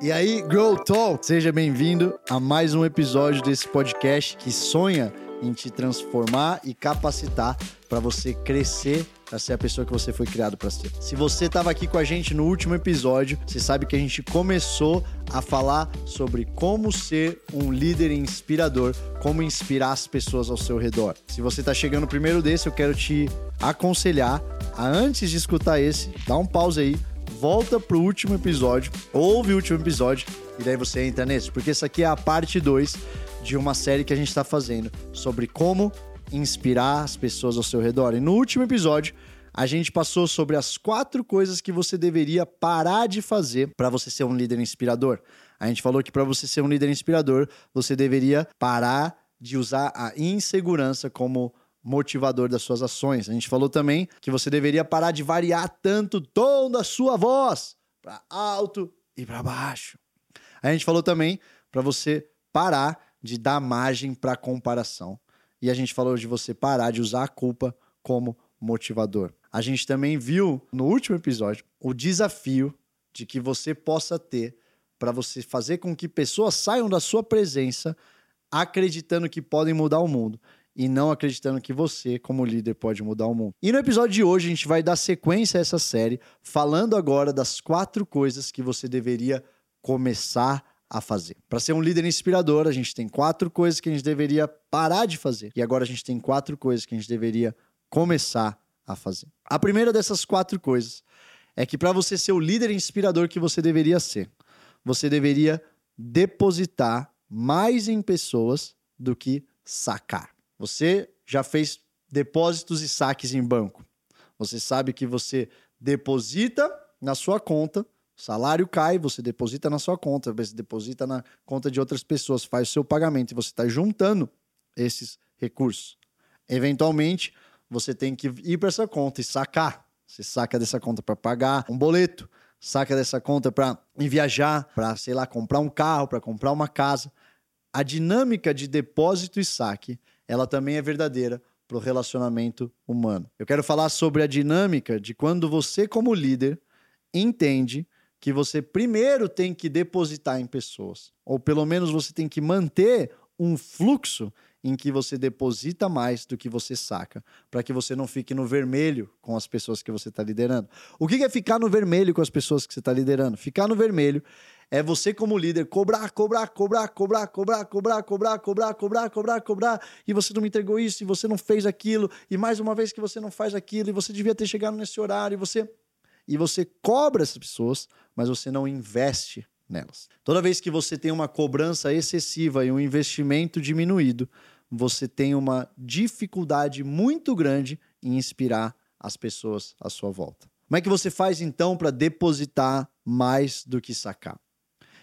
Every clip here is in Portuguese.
E aí, Grow Talk, seja bem-vindo a mais um episódio desse podcast que sonha em te transformar e capacitar para você crescer para ser a pessoa que você foi criado para ser. Se você estava aqui com a gente no último episódio, você sabe que a gente começou a falar sobre como ser um líder inspirador, como inspirar as pessoas ao seu redor. Se você está chegando primeiro desse, eu quero te aconselhar a antes de escutar esse, dá um pause aí, volta pro último episódio, ouve o último episódio e daí você entra nesse, porque essa aqui é a parte 2 de uma série que a gente está fazendo sobre como inspirar as pessoas ao seu redor. E no último episódio, a gente passou sobre as quatro coisas que você deveria parar de fazer para você ser um líder inspirador. A gente falou que para você ser um líder inspirador, você deveria parar de usar a insegurança como motivador das suas ações. A gente falou também que você deveria parar de variar tanto o tom da sua voz para alto e para baixo. A gente falou também para você parar de dar margem para comparação. E a gente falou de você parar de usar a culpa como motivador. A gente também viu no último episódio o desafio de que você possa ter para você fazer com que pessoas saiam da sua presença acreditando que podem mudar o mundo e não acreditando que você, como líder, pode mudar o mundo. E no episódio de hoje, a gente vai dar sequência a essa série, falando agora das quatro coisas que você deveria começar a fazer. Para ser um líder inspirador, a gente tem quatro coisas que a gente deveria parar de fazer. E agora a gente tem quatro coisas que a gente deveria começar a fazer. A primeira dessas quatro coisas é que para você ser o líder inspirador que você deveria ser, você deveria depositar mais em pessoas do que sacar. Você já fez depósitos e saques em banco. Você sabe que você deposita na sua conta salário cai, você deposita na sua conta, você deposita na conta de outras pessoas, faz o seu pagamento e você está juntando esses recursos. Eventualmente, você tem que ir para essa conta e sacar. Você saca dessa conta para pagar um boleto, saca dessa conta para viajar, para, sei lá, comprar um carro, para comprar uma casa. A dinâmica de depósito e saque, ela também é verdadeira para o relacionamento humano. Eu quero falar sobre a dinâmica de quando você, como líder, entende que você primeiro tem que depositar em pessoas, ou pelo menos você tem que manter um fluxo em que você deposita mais do que você saca, para que você não fique no vermelho com as pessoas que você está liderando. O que é ficar no vermelho com as pessoas que você está liderando? Ficar no vermelho é você, como líder, cobrar, cobrar, cobrar, cobrar, cobrar, cobrar, cobrar, cobrar, cobrar, cobrar, cobrar, e você não me entregou isso, e você não fez aquilo, e mais uma vez que você não faz aquilo, e você devia ter chegado nesse horário, e você e você cobra essas pessoas, mas você não investe nelas. Toda vez que você tem uma cobrança excessiva e um investimento diminuído, você tem uma dificuldade muito grande em inspirar as pessoas à sua volta. Como é que você faz então para depositar mais do que sacar?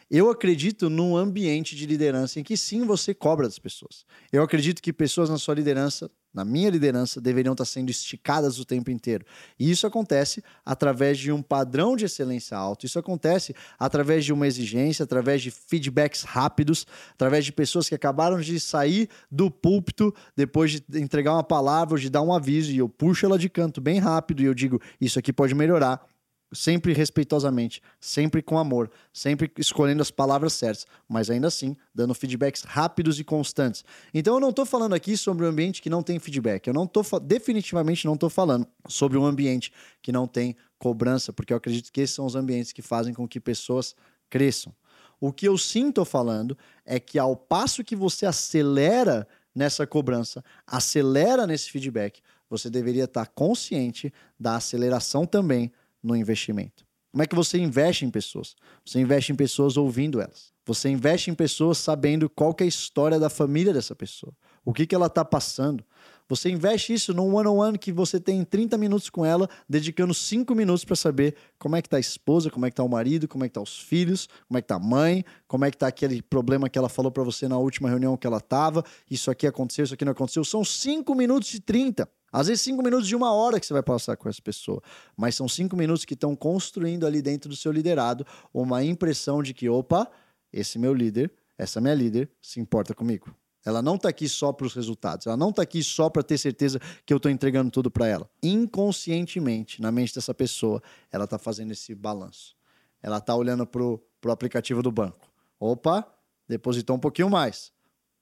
Eu acredito num ambiente de liderança em que sim você cobra das pessoas. Eu acredito que pessoas na sua liderança na minha liderança, deveriam estar sendo esticadas o tempo inteiro. E isso acontece através de um padrão de excelência alto, isso acontece através de uma exigência, através de feedbacks rápidos, através de pessoas que acabaram de sair do púlpito depois de entregar uma palavra de dar um aviso, e eu puxo ela de canto bem rápido e eu digo: Isso aqui pode melhorar sempre respeitosamente, sempre com amor, sempre escolhendo as palavras certas, mas ainda assim dando feedbacks rápidos e constantes. Então eu não estou falando aqui sobre um ambiente que não tem feedback. Eu não tô definitivamente não estou falando sobre um ambiente que não tem cobrança, porque eu acredito que esses são os ambientes que fazem com que pessoas cresçam. O que eu sinto falando é que ao passo que você acelera nessa cobrança, acelera nesse feedback, você deveria estar consciente da aceleração também no investimento. Como é que você investe em pessoas? Você investe em pessoas ouvindo elas. Você investe em pessoas sabendo qual é a história da família dessa pessoa. O que, que ela está passando. Você investe isso num one-on-one -on -one que você tem 30 minutos com ela, dedicando 5 minutos para saber como é que está a esposa, como é que está o marido, como é que tá os filhos, como é que tá a mãe, como é que tá aquele problema que ela falou para você na última reunião que ela estava, isso aqui aconteceu, isso aqui não aconteceu. São 5 minutos de 30. Às vezes, cinco minutos de uma hora que você vai passar com essa pessoa. Mas são cinco minutos que estão construindo ali dentro do seu liderado uma impressão de que, opa, esse meu líder, essa minha líder, se importa comigo. Ela não está aqui só para os resultados. Ela não está aqui só para ter certeza que eu estou entregando tudo para ela. Inconscientemente, na mente dessa pessoa, ela está fazendo esse balanço. Ela está olhando para pro aplicativo do banco. Opa, depositou um pouquinho mais.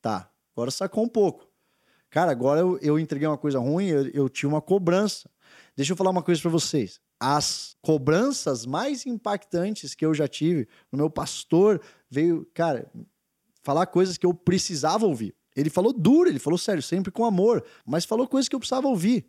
Tá, agora sacou um pouco. Cara, agora eu, eu entreguei uma coisa ruim, eu, eu tinha uma cobrança. Deixa eu falar uma coisa para vocês. As cobranças mais impactantes que eu já tive, o meu pastor veio, cara, falar coisas que eu precisava ouvir. Ele falou duro, ele falou sério, sempre com amor, mas falou coisas que eu precisava ouvir.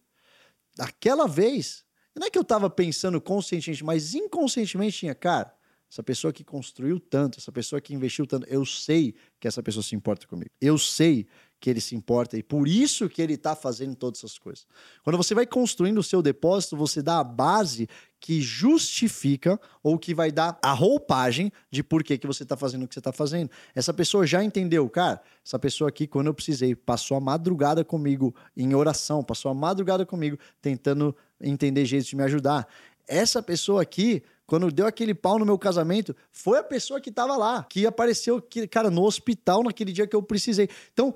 Aquela vez, não é que eu tava pensando conscientemente, mas inconscientemente tinha, cara, essa pessoa que construiu tanto, essa pessoa que investiu tanto, eu sei que essa pessoa se importa comigo. Eu sei que ele se importa e por isso que ele está fazendo todas essas coisas. Quando você vai construindo o seu depósito, você dá a base que justifica ou que vai dar a roupagem de por que, que você está fazendo o que você está fazendo. Essa pessoa já entendeu, cara. Essa pessoa aqui, quando eu precisei, passou a madrugada comigo em oração, passou a madrugada comigo tentando entender jeitos de me ajudar. Essa pessoa aqui quando deu aquele pau no meu casamento, foi a pessoa que estava lá, que apareceu, que, cara, no hospital naquele dia que eu precisei. Então,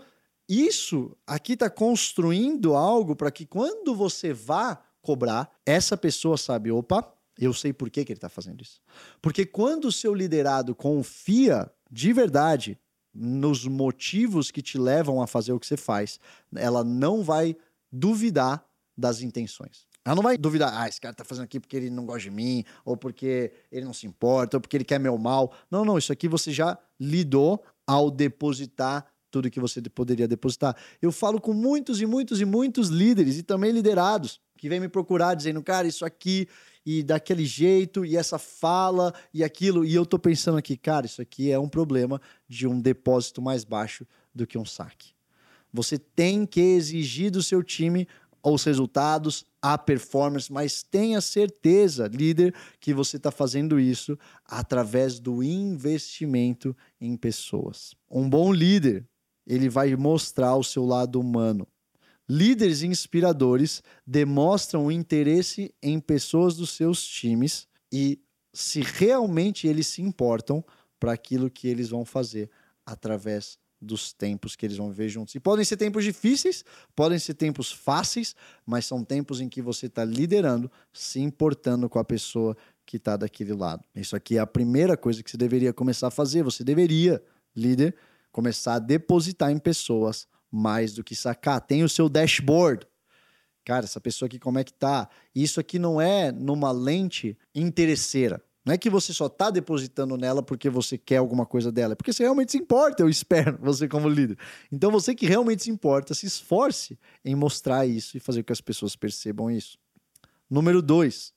isso aqui está construindo algo para que quando você vá cobrar, essa pessoa sabe, opa, eu sei por que, que ele está fazendo isso. Porque quando o seu liderado confia de verdade nos motivos que te levam a fazer o que você faz, ela não vai duvidar das intenções. Ela não vai duvidar, ah, esse cara tá fazendo aqui porque ele não gosta de mim, ou porque ele não se importa, ou porque ele quer meu mal. Não, não, isso aqui você já lidou ao depositar tudo que você poderia depositar. Eu falo com muitos e muitos e muitos líderes e também liderados que vêm me procurar dizendo, cara, isso aqui e daquele jeito e essa fala e aquilo. E eu tô pensando aqui, cara, isso aqui é um problema de um depósito mais baixo do que um saque. Você tem que exigir do seu time os resultados, a performance, mas tenha certeza, líder, que você está fazendo isso através do investimento em pessoas. Um bom líder ele vai mostrar o seu lado humano. Líderes inspiradores demonstram interesse em pessoas dos seus times e se realmente eles se importam para aquilo que eles vão fazer através dos tempos que eles vão viver juntos. E podem ser tempos difíceis, podem ser tempos fáceis, mas são tempos em que você está liderando, se importando com a pessoa que está daquele lado. Isso aqui é a primeira coisa que você deveria começar a fazer. Você deveria, líder, começar a depositar em pessoas mais do que sacar. Tem o seu dashboard. Cara, essa pessoa aqui como é que tá? Isso aqui não é numa lente interesseira. Não é que você só tá depositando nela porque você quer alguma coisa dela, é porque você realmente se importa, eu espero, você como líder. Então você que realmente se importa, se esforce em mostrar isso e fazer com que as pessoas percebam isso. Número dois,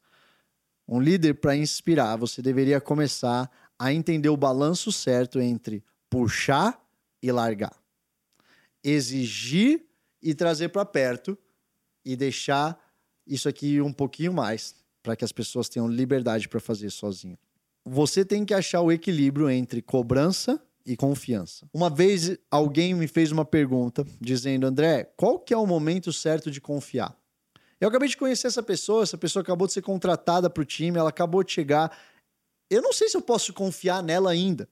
um líder para inspirar, você deveria começar a entender o balanço certo entre puxar e largar. Exigir e trazer para perto e deixar isso aqui um pouquinho mais para que as pessoas tenham liberdade para fazer sozinho. Você tem que achar o equilíbrio entre cobrança e confiança. Uma vez alguém me fez uma pergunta dizendo: "André, qual que é o momento certo de confiar?" Eu acabei de conhecer essa pessoa, essa pessoa acabou de ser contratada para o time, ela acabou de chegar. Eu não sei se eu posso confiar nela ainda.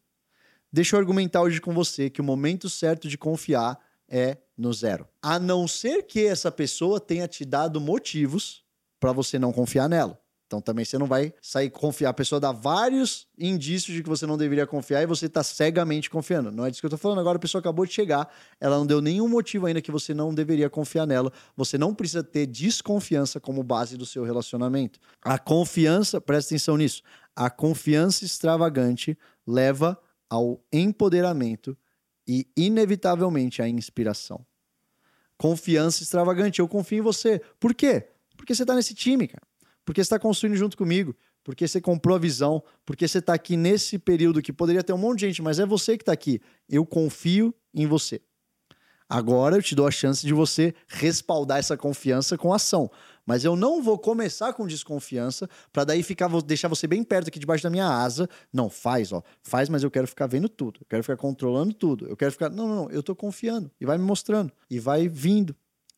Deixa eu argumentar hoje com você que o momento certo de confiar é no zero. A não ser que essa pessoa tenha te dado motivos para você não confiar nela. Então também você não vai sair confiar. A pessoa dá vários indícios de que você não deveria confiar e você está cegamente confiando. Não é disso que eu estou falando. Agora a pessoa acabou de chegar, ela não deu nenhum motivo ainda que você não deveria confiar nela. Você não precisa ter desconfiança como base do seu relacionamento. A confiança, presta atenção nisso. A confiança extravagante leva ao empoderamento e, inevitavelmente, à inspiração. Confiança extravagante. Eu confio em você. Por quê? Porque você está nesse time, cara. Porque você está construindo junto comigo. Porque você comprou a visão. Porque você está aqui nesse período que poderia ter um monte de gente, mas é você que está aqui. Eu confio em você. Agora eu te dou a chance de você respaldar essa confiança com ação. Mas eu não vou começar com desconfiança para daí ficar deixar você bem perto aqui debaixo da minha asa. Não, faz, ó. Faz, mas eu quero ficar vendo tudo. Eu quero ficar controlando tudo. Eu quero ficar. Não, não, não. Eu tô confiando. E vai me mostrando. E vai vindo.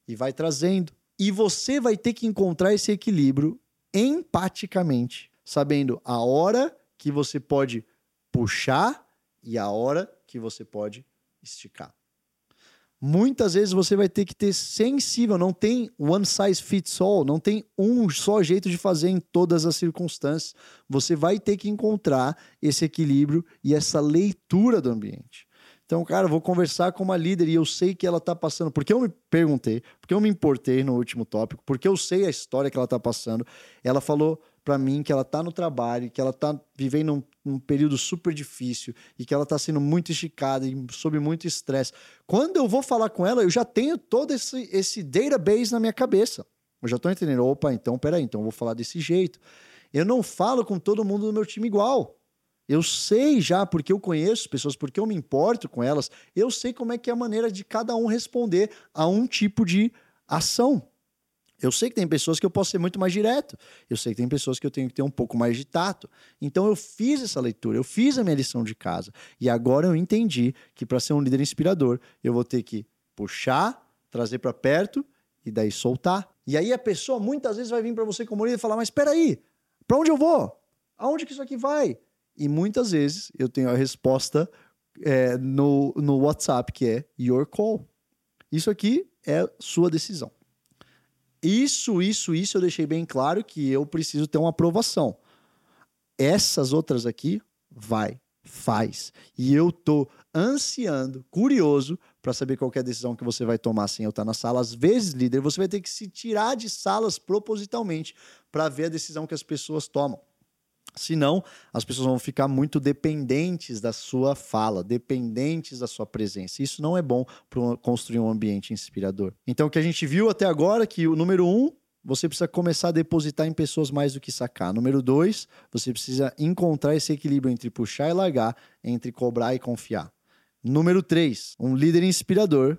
E vai trazendo. E você vai ter que encontrar esse equilíbrio empaticamente, sabendo a hora que você pode puxar e a hora que você pode esticar. Muitas vezes você vai ter que ter sensível, não tem one size fits all, não tem um só jeito de fazer em todas as circunstâncias. Você vai ter que encontrar esse equilíbrio e essa leitura do ambiente. Então, cara, vou conversar com uma líder e eu sei que ela está passando. Porque eu me perguntei, porque eu me importei no último tópico, porque eu sei a história que ela está passando. Ela falou para mim que ela está no trabalho, que ela está vivendo um, um, período super difícil e que ela está sendo muito esticada e sob muito estresse. Quando eu vou falar com ela, eu já tenho todo esse, esse database na minha cabeça. Eu já estou entendendo. Opa, então peraí, então eu vou falar desse jeito. Eu não falo com todo mundo do meu time igual. Eu sei já, porque eu conheço pessoas, porque eu me importo com elas, eu sei como é que é a maneira de cada um responder a um tipo de ação. Eu sei que tem pessoas que eu posso ser muito mais direto. Eu sei que tem pessoas que eu tenho que ter um pouco mais de tato. Então eu fiz essa leitura, eu fiz a minha lição de casa. E agora eu entendi que para ser um líder inspirador, eu vou ter que puxar, trazer para perto e daí soltar. E aí a pessoa muitas vezes vai vir para você como líder e falar: "Mas espera aí, para onde eu vou? Aonde que isso aqui vai?" E muitas vezes eu tenho a resposta é, no, no WhatsApp, que é your call. Isso aqui é sua decisão. Isso, isso, isso eu deixei bem claro que eu preciso ter uma aprovação. Essas outras aqui, vai, faz. E eu tô ansiando, curioso, para saber qual é a decisão que você vai tomar sem eu estar na sala. Às vezes, líder, você vai ter que se tirar de salas propositalmente para ver a decisão que as pessoas tomam. Senão, as pessoas vão ficar muito dependentes da sua fala, dependentes da sua presença. Isso não é bom para construir um ambiente inspirador. Então, o que a gente viu até agora é que o número um, você precisa começar a depositar em pessoas mais do que sacar. Número dois, você precisa encontrar esse equilíbrio entre puxar e largar, entre cobrar e confiar. Número três, um líder inspirador.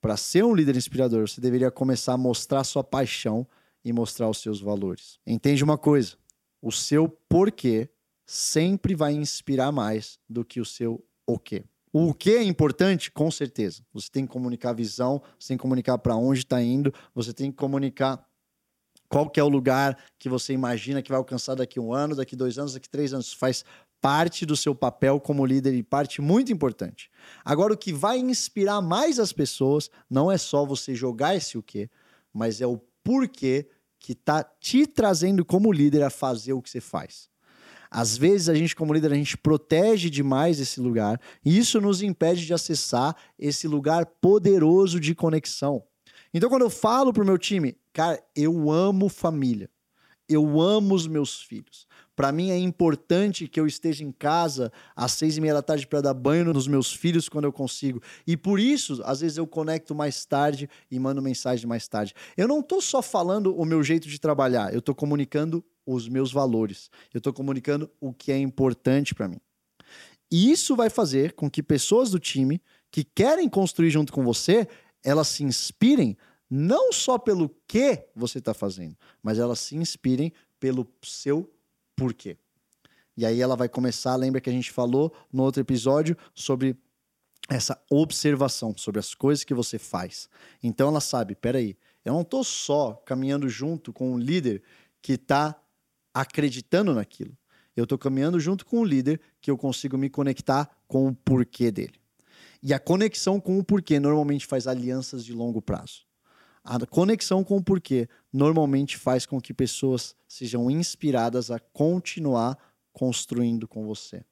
Para ser um líder inspirador, você deveria começar a mostrar sua paixão e mostrar os seus valores. Entende uma coisa? O seu porquê sempre vai inspirar mais do que o seu o quê. O que é importante, com certeza. Você tem que comunicar a visão, você tem que comunicar para onde está indo, você tem que comunicar qual que é o lugar que você imagina que vai alcançar daqui um ano, daqui dois anos, daqui três anos. Faz parte do seu papel como líder e parte muito importante. Agora, o que vai inspirar mais as pessoas não é só você jogar esse o quê, mas é o porquê que está te trazendo como líder a fazer o que você faz. Às vezes a gente como líder a gente protege demais esse lugar e isso nos impede de acessar esse lugar poderoso de conexão. Então quando eu falo pro meu time, cara, eu amo família. Eu amo os meus filhos. Para mim é importante que eu esteja em casa às seis e meia da tarde para dar banho nos meus filhos quando eu consigo. E por isso, às vezes eu conecto mais tarde e mando mensagem mais tarde. Eu não estou só falando o meu jeito de trabalhar, eu estou comunicando os meus valores. Eu estou comunicando o que é importante para mim. E isso vai fazer com que pessoas do time que querem construir junto com você, elas se inspirem não só pelo que você está fazendo, mas elas se inspirem pelo seu por quê. E aí ela vai começar, lembra que a gente falou no outro episódio sobre essa observação, sobre as coisas que você faz. Então ela sabe, peraí, eu não estou só caminhando junto com um líder que está acreditando naquilo. Eu estou caminhando junto com um líder que eu consigo me conectar com o porquê dele. E a conexão com o porquê normalmente faz alianças de longo prazo. A conexão com o porquê normalmente faz com que pessoas sejam inspiradas a continuar construindo com você.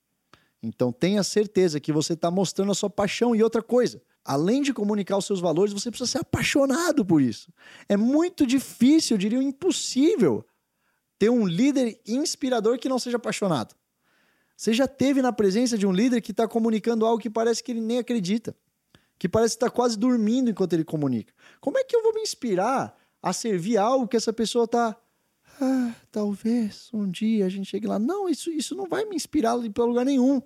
Então tenha certeza que você está mostrando a sua paixão e outra coisa. Além de comunicar os seus valores, você precisa ser apaixonado por isso. É muito difícil, eu diria impossível, ter um líder inspirador que não seja apaixonado. Você já teve na presença de um líder que está comunicando algo que parece que ele nem acredita que parece estar quase dormindo enquanto ele comunica. Como é que eu vou me inspirar a servir algo que essa pessoa está. Ah, talvez um dia a gente chegue lá. Não, isso, isso não vai me inspirar para lugar nenhum.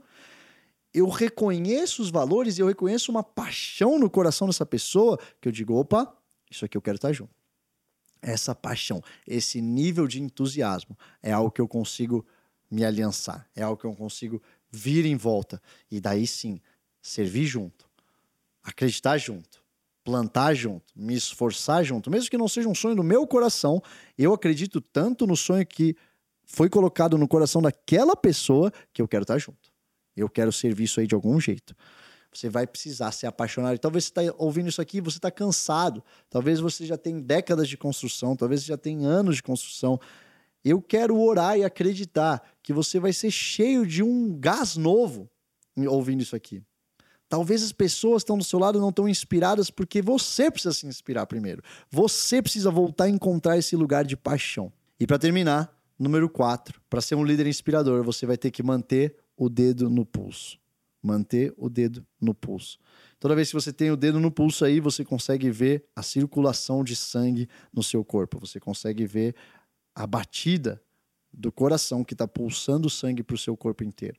Eu reconheço os valores e eu reconheço uma paixão no coração dessa pessoa que eu digo: opa, isso aqui eu quero estar junto. Essa paixão, esse nível de entusiasmo é algo que eu consigo me aliançar, é algo que eu consigo vir em volta e daí sim servir junto acreditar junto, plantar junto, me esforçar junto, mesmo que não seja um sonho do meu coração, eu acredito tanto no sonho que foi colocado no coração daquela pessoa que eu quero estar junto. Eu quero servir isso aí de algum jeito. você vai precisar ser apaixonado. Talvez você está ouvindo isso aqui, você está cansado. Talvez você já tenha décadas de construção, talvez você já tenha anos de construção. Eu quero orar e acreditar que você vai ser cheio de um gás novo ouvindo isso aqui. Talvez as pessoas que estão do seu lado não estão inspiradas porque você precisa se inspirar primeiro. Você precisa voltar a encontrar esse lugar de paixão. E para terminar, número 4, para ser um líder inspirador, você vai ter que manter o dedo no pulso manter o dedo no pulso. Toda vez que você tem o dedo no pulso aí, você consegue ver a circulação de sangue no seu corpo, você consegue ver a batida do coração que está pulsando sangue para o seu corpo inteiro.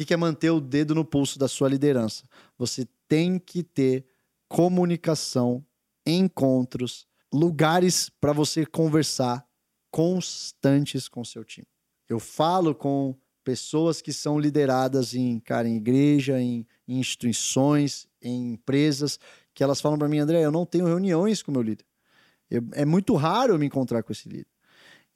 O que é manter o dedo no pulso da sua liderança? Você tem que ter comunicação, encontros, lugares para você conversar constantes com seu time. Eu falo com pessoas que são lideradas em, cara, em igreja, em, em instituições, em empresas, que elas falam para mim, André, eu não tenho reuniões com meu líder. Eu, é muito raro eu me encontrar com esse líder.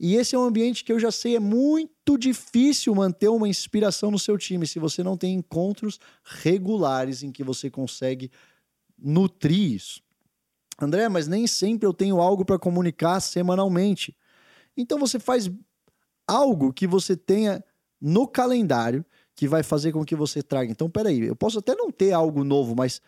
E esse é um ambiente que eu já sei é muito difícil manter uma inspiração no seu time se você não tem encontros regulares em que você consegue nutrir isso. André, mas nem sempre eu tenho algo para comunicar semanalmente. Então você faz algo que você tenha no calendário que vai fazer com que você traga. Então, peraí, eu posso até não ter algo novo, mas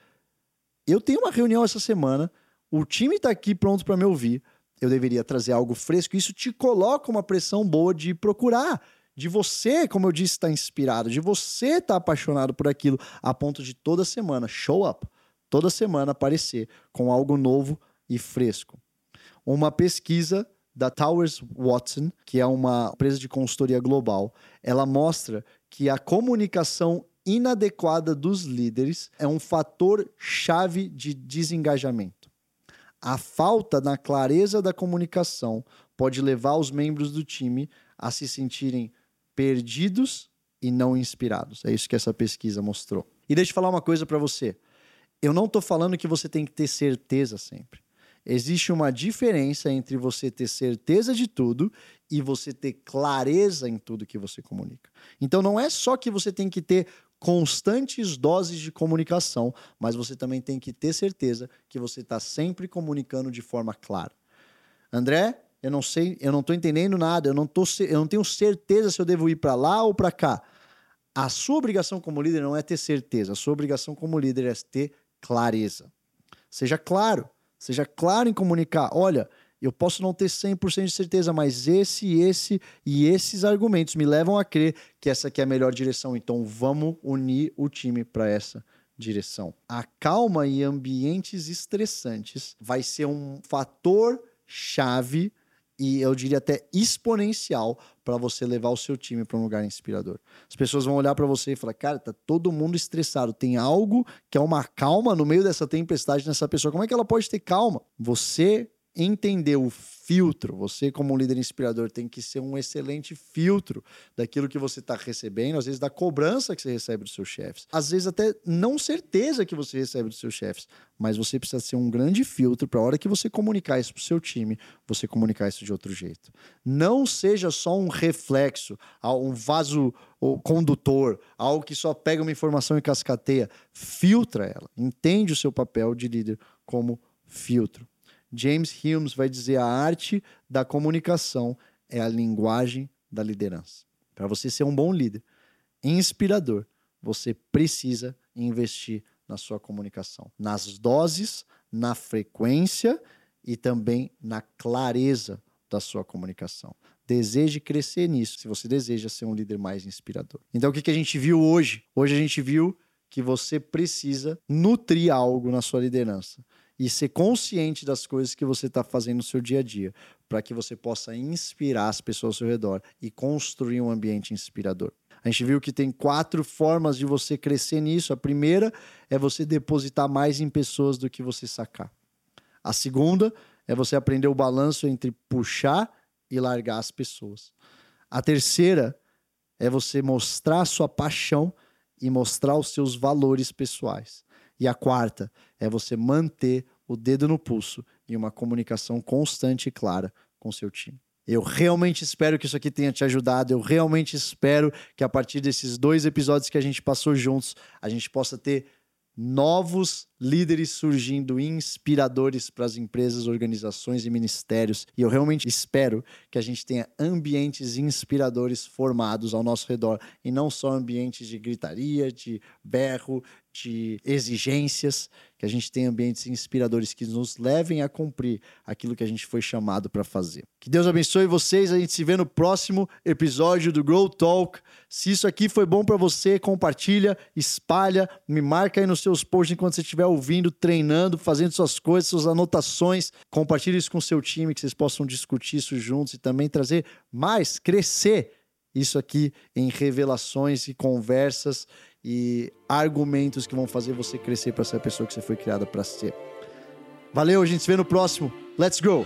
eu tenho uma reunião essa semana, o time está aqui pronto para me ouvir, eu deveria trazer algo fresco. Isso te coloca uma pressão boa de procurar, de você, como eu disse, estar tá inspirado, de você estar tá apaixonado por aquilo, a ponto de toda semana show up, toda semana aparecer com algo novo e fresco. Uma pesquisa da Towers Watson, que é uma empresa de consultoria global, ela mostra que a comunicação inadequada dos líderes é um fator chave de desengajamento. A falta na clareza da comunicação pode levar os membros do time a se sentirem perdidos e não inspirados. É isso que essa pesquisa mostrou. E deixa eu falar uma coisa para você. Eu não estou falando que você tem que ter certeza sempre existe uma diferença entre você ter certeza de tudo e você ter clareza em tudo que você comunica. Então não é só que você tem que ter constantes doses de comunicação, mas você também tem que ter certeza que você está sempre comunicando de forma clara. André, eu não sei, eu não estou entendendo nada, eu não, tô, eu não tenho certeza se eu devo ir para lá ou para cá. A sua obrigação como líder não é ter certeza, a sua obrigação como líder é ter clareza. Seja claro. Seja claro em comunicar. Olha, eu posso não ter 100% de certeza, mas esse, esse e esses argumentos me levam a crer que essa aqui é a melhor direção. Então vamos unir o time para essa direção. A calma e ambientes estressantes vai ser um fator chave e eu diria até exponencial para você levar o seu time para um lugar inspirador. As pessoas vão olhar para você e falar: "Cara, tá todo mundo estressado, tem algo que é uma calma no meio dessa tempestade nessa pessoa. Como é que ela pode ter calma?" Você entender o filtro. Você, como líder inspirador, tem que ser um excelente filtro daquilo que você está recebendo, às vezes da cobrança que você recebe dos seus chefes, às vezes até não certeza que você recebe dos seus chefes, mas você precisa ser um grande filtro para a hora que você comunicar isso para o seu time, você comunicar isso de outro jeito. Não seja só um reflexo, um vaso condutor, algo que só pega uma informação e cascateia. Filtra ela. Entende o seu papel de líder como filtro. James Humes vai dizer a arte da comunicação é a linguagem da liderança. Para você ser um bom líder, inspirador, você precisa investir na sua comunicação, nas doses, na frequência e também na clareza da sua comunicação. Deseje crescer nisso, se você deseja ser um líder mais inspirador. Então, o que, que a gente viu hoje? Hoje a gente viu que você precisa nutrir algo na sua liderança e ser consciente das coisas que você está fazendo no seu dia a dia, para que você possa inspirar as pessoas ao seu redor e construir um ambiente inspirador. A gente viu que tem quatro formas de você crescer nisso. A primeira é você depositar mais em pessoas do que você sacar. A segunda é você aprender o balanço entre puxar e largar as pessoas. A terceira é você mostrar sua paixão e mostrar os seus valores pessoais. E a quarta é você manter o dedo no pulso e uma comunicação constante e clara com seu time. Eu realmente espero que isso aqui tenha te ajudado. Eu realmente espero que a partir desses dois episódios que a gente passou juntos, a gente possa ter novos líderes surgindo inspiradores para as empresas, organizações e ministérios. E eu realmente espero que a gente tenha ambientes inspiradores formados ao nosso redor e não só ambientes de gritaria, de berro, de exigências, que a gente tenha ambientes inspiradores que nos levem a cumprir aquilo que a gente foi chamado para fazer. Que Deus abençoe vocês, a gente se vê no próximo episódio do Grow Talk. Se isso aqui foi bom para você, compartilha, espalha, me marca aí nos seus posts enquanto você estiver ouvindo, treinando, fazendo suas coisas, suas anotações. Compartilhe isso com seu time, que vocês possam discutir isso juntos e também trazer mais, crescer isso aqui em revelações e conversas e argumentos que vão fazer você crescer para ser a pessoa que você foi criada para ser. Valeu, a gente se vê no próximo. Let's go!